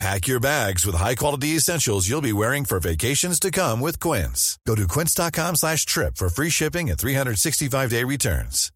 Pack your bags with high-quality essentials you'll be wearing for vacations to come with Quince. Go to quince.com slash trip for free shipping and 365-day returns.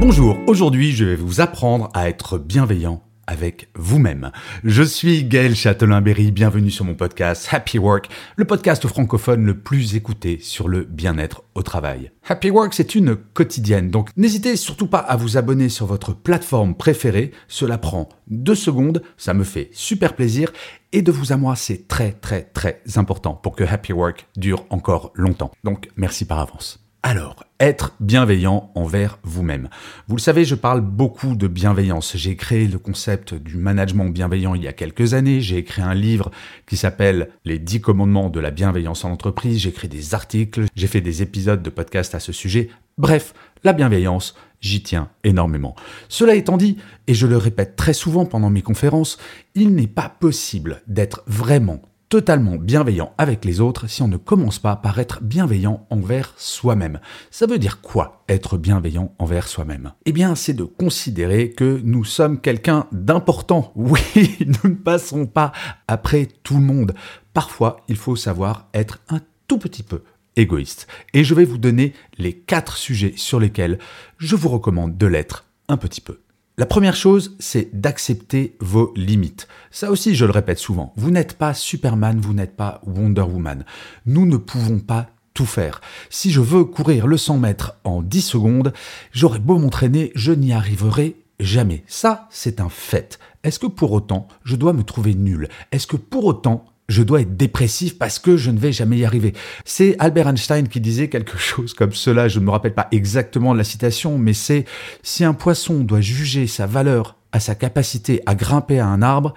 Bonjour, aujourd'hui je vais vous apprendre à être bienveillant avec vous-même. Je suis Gaël Châtelain-Berry, bienvenue sur mon podcast Happy Work, le podcast francophone le plus écouté sur le bien-être au travail. Happy Work, c'est une quotidienne, donc n'hésitez surtout pas à vous abonner sur votre plateforme préférée, cela prend deux secondes, ça me fait super plaisir, et de vous à moi, c'est très très très important pour que Happy Work dure encore longtemps. Donc merci par avance. Alors, être bienveillant envers vous-même. Vous le savez, je parle beaucoup de bienveillance. J'ai créé le concept du management bienveillant il y a quelques années. J'ai écrit un livre qui s'appelle Les 10 commandements de la bienveillance en entreprise. J'ai écrit des articles, j'ai fait des épisodes de podcast à ce sujet. Bref, la bienveillance, j'y tiens énormément. Cela étant dit, et je le répète très souvent pendant mes conférences, il n'est pas possible d'être vraiment totalement bienveillant avec les autres si on ne commence pas par être bienveillant envers soi-même. Ça veut dire quoi être bienveillant envers soi-même? Eh bien, c'est de considérer que nous sommes quelqu'un d'important. Oui, nous ne passons pas après tout le monde. Parfois, il faut savoir être un tout petit peu égoïste. Et je vais vous donner les quatre sujets sur lesquels je vous recommande de l'être un petit peu. La première chose, c'est d'accepter vos limites. Ça aussi, je le répète souvent, vous n'êtes pas Superman, vous n'êtes pas Wonder Woman. Nous ne pouvons pas tout faire. Si je veux courir le 100 mètres en 10 secondes, j'aurais beau m'entraîner, je n'y arriverai jamais. Ça, c'est un fait. Est-ce que pour autant, je dois me trouver nul? Est-ce que pour autant, je dois être dépressif parce que je ne vais jamais y arriver. C'est Albert Einstein qui disait quelque chose comme cela, je ne me rappelle pas exactement la citation, mais c'est si un poisson doit juger sa valeur à sa capacité à grimper à un arbre,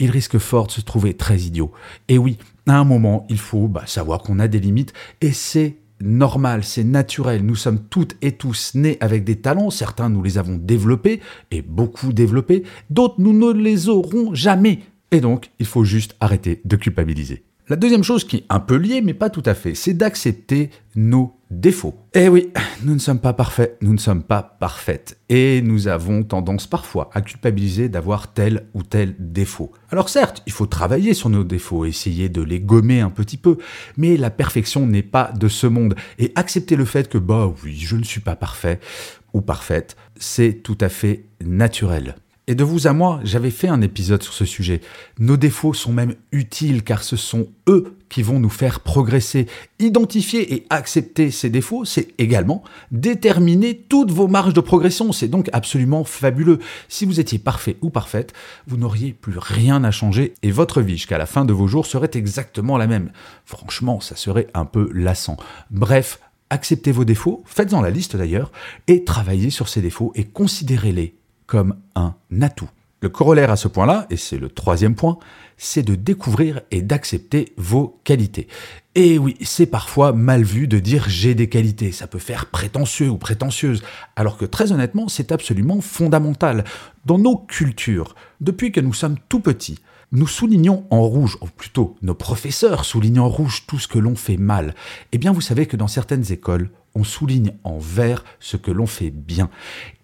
il risque fort de se trouver très idiot. Et oui, à un moment, il faut bah, savoir qu'on a des limites, et c'est normal, c'est naturel. Nous sommes toutes et tous nés avec des talents. Certains, nous les avons développés, et beaucoup développés. D'autres, nous ne les aurons jamais. Et donc, il faut juste arrêter de culpabiliser. La deuxième chose qui est un peu liée, mais pas tout à fait, c'est d'accepter nos défauts. Eh oui, nous ne sommes pas parfaits, nous ne sommes pas parfaites. Et nous avons tendance parfois à culpabiliser d'avoir tel ou tel défaut. Alors certes, il faut travailler sur nos défauts, essayer de les gommer un petit peu, mais la perfection n'est pas de ce monde. Et accepter le fait que, bah oui, je ne suis pas parfait ou parfaite, c'est tout à fait naturel. Et de vous à moi, j'avais fait un épisode sur ce sujet. Nos défauts sont même utiles car ce sont eux qui vont nous faire progresser. Identifier et accepter ces défauts, c'est également déterminer toutes vos marges de progression. C'est donc absolument fabuleux. Si vous étiez parfait ou parfaite, vous n'auriez plus rien à changer et votre vie jusqu'à la fin de vos jours serait exactement la même. Franchement, ça serait un peu lassant. Bref, acceptez vos défauts, faites-en la liste d'ailleurs, et travaillez sur ces défauts et considérez-les comme un atout. Le corollaire à ce point-là, et c'est le troisième point, c'est de découvrir et d'accepter vos qualités. Et oui, c'est parfois mal vu de dire j'ai des qualités, ça peut faire prétentieux ou prétentieuse, alors que très honnêtement, c'est absolument fondamental. Dans nos cultures, depuis que nous sommes tout petits, nous soulignons en rouge, ou plutôt nos professeurs soulignent en rouge tout ce que l'on fait mal. Eh bien, vous savez que dans certaines écoles, on souligne en vert ce que l'on fait bien.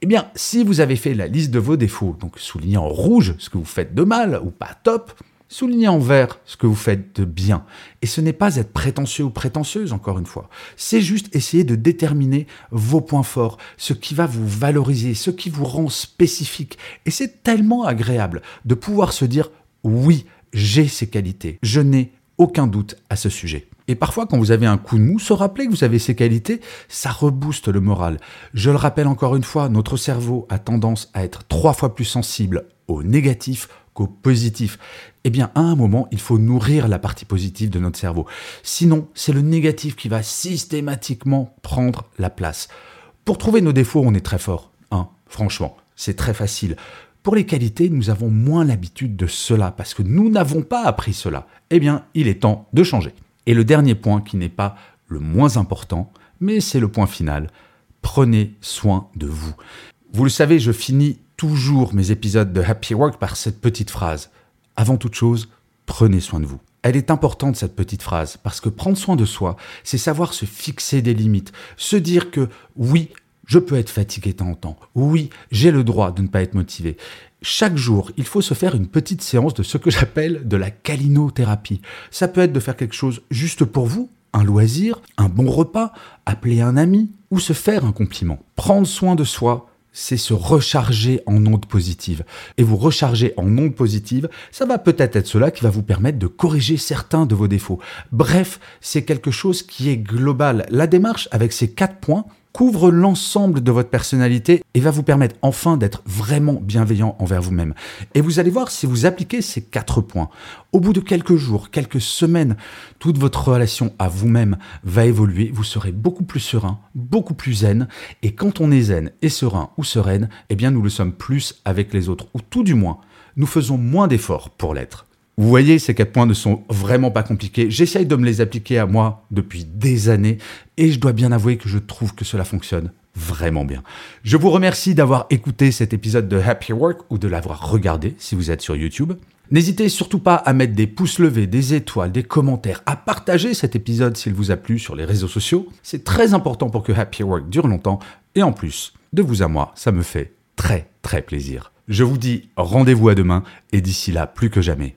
Eh bien, si vous avez fait la liste de vos défauts, donc soulignez en rouge ce que vous faites de mal ou pas top, soulignez en vert ce que vous faites de bien. Et ce n'est pas être prétentieux ou prétentieuse, encore une fois. C'est juste essayer de déterminer vos points forts, ce qui va vous valoriser, ce qui vous rend spécifique. Et c'est tellement agréable de pouvoir se dire, oui, j'ai ces qualités. Je n'ai aucun doute à ce sujet. Et parfois, quand vous avez un coup de mou, se rappeler que vous avez ces qualités, ça rebooste le moral. Je le rappelle encore une fois, notre cerveau a tendance à être trois fois plus sensible au négatif qu'au positif. Eh bien, à un moment, il faut nourrir la partie positive de notre cerveau. Sinon, c'est le négatif qui va systématiquement prendre la place. Pour trouver nos défauts, on est très fort. Hein, franchement, c'est très facile. Pour les qualités, nous avons moins l'habitude de cela parce que nous n'avons pas appris cela. Eh bien, il est temps de changer. Et le dernier point qui n'est pas le moins important, mais c'est le point final. Prenez soin de vous. Vous le savez, je finis toujours mes épisodes de Happy Work par cette petite phrase. Avant toute chose, prenez soin de vous. Elle est importante, cette petite phrase, parce que prendre soin de soi, c'est savoir se fixer des limites, se dire que oui, je peux être fatigué de temps en temps. Oui, j'ai le droit de ne pas être motivé. Chaque jour, il faut se faire une petite séance de ce que j'appelle de la calinothérapie. Ça peut être de faire quelque chose juste pour vous, un loisir, un bon repas, appeler un ami ou se faire un compliment. Prendre soin de soi, c'est se recharger en ondes positives. Et vous recharger en ondes positives, ça va peut-être être cela qui va vous permettre de corriger certains de vos défauts. Bref, c'est quelque chose qui est global. La démarche avec ces quatre points, couvre l'ensemble de votre personnalité et va vous permettre enfin d'être vraiment bienveillant envers vous-même. Et vous allez voir si vous appliquez ces quatre points. Au bout de quelques jours, quelques semaines, toute votre relation à vous-même va évoluer, vous serez beaucoup plus serein, beaucoup plus zen, et quand on est zen et serein ou sereine, eh bien nous le sommes plus avec les autres, ou tout du moins, nous faisons moins d'efforts pour l'être. Vous voyez, ces quatre points ne sont vraiment pas compliqués. J'essaye de me les appliquer à moi depuis des années et je dois bien avouer que je trouve que cela fonctionne vraiment bien. Je vous remercie d'avoir écouté cet épisode de Happy Work ou de l'avoir regardé si vous êtes sur YouTube. N'hésitez surtout pas à mettre des pouces levés, des étoiles, des commentaires, à partager cet épisode s'il vous a plu sur les réseaux sociaux. C'est très important pour que Happy Work dure longtemps et en plus, de vous à moi, ça me fait très très plaisir. Je vous dis rendez-vous à demain et d'ici là, plus que jamais,